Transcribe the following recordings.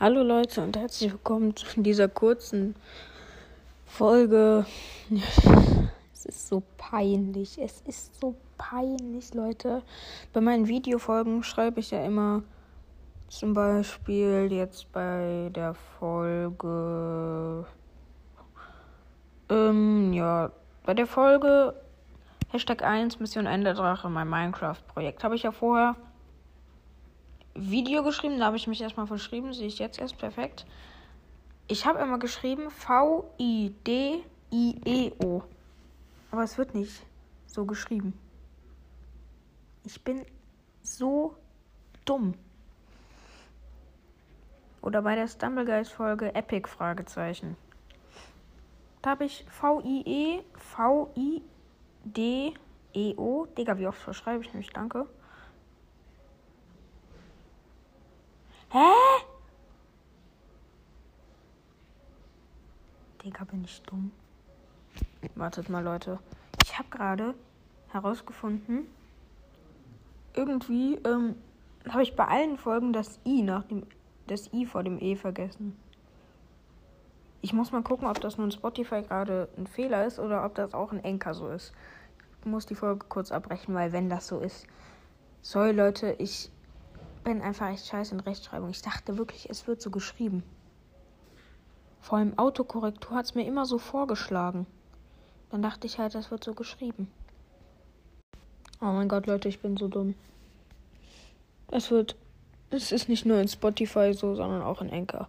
Hallo Leute und herzlich willkommen zu dieser kurzen Folge. Es ist so peinlich. Es ist so peinlich, Leute. Bei meinen Videofolgen schreibe ich ja immer zum Beispiel jetzt bei der Folge. Ähm, ja, bei der Folge Hashtag 1 Mission Ende Drache, mein Minecraft-Projekt, habe ich ja vorher Video geschrieben. Da habe ich mich erstmal verschrieben. Sehe ich jetzt erst perfekt. Ich habe immer geschrieben V-I-D-I-E-O. Aber es wird nicht so geschrieben. Ich bin so dumm. Oder bei der Stumbleguys-Folge Epic Fragezeichen. Da habe ich V-I-E, V-I-D-E-O. Digga, wie oft verschreibe ich mich? Danke. Hä? Digga, bin ich dumm. Wartet mal, Leute. Ich habe gerade herausgefunden, irgendwie ähm, habe ich bei allen Folgen das I nach dem das I vor dem E vergessen. Ich muss mal gucken, ob das nun Spotify gerade ein Fehler ist oder ob das auch ein Enker so ist. Ich muss die Folge kurz abbrechen, weil wenn das so ist. Sorry Leute, ich bin einfach echt scheiße in Rechtschreibung. Ich dachte wirklich, es wird so geschrieben. Vor allem Autokorrektur hat es mir immer so vorgeschlagen. Dann dachte ich halt, das wird so geschrieben. Oh mein Gott, Leute, ich bin so dumm. Es wird. Es ist nicht nur in Spotify so, sondern auch in Anchor.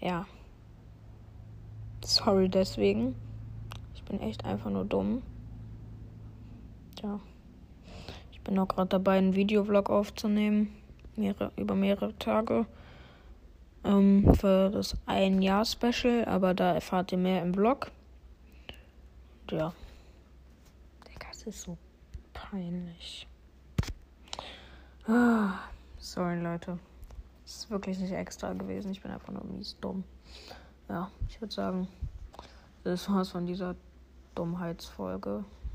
Ja. Sorry deswegen. Ich bin echt einfach nur dumm. Ja. Ich bin auch gerade dabei, einen Videovlog aufzunehmen. Mehrere, über mehrere Tage. Ähm, für das ein Jahr Special, aber da erfahrt ihr mehr im Vlog. Und ja. Digga, es ist so peinlich. Ah, sorry, Leute. Es ist wirklich nicht extra gewesen. Ich bin einfach nur mies dumm. Ja, ich würde sagen, das war's von dieser Dummheitsfolge.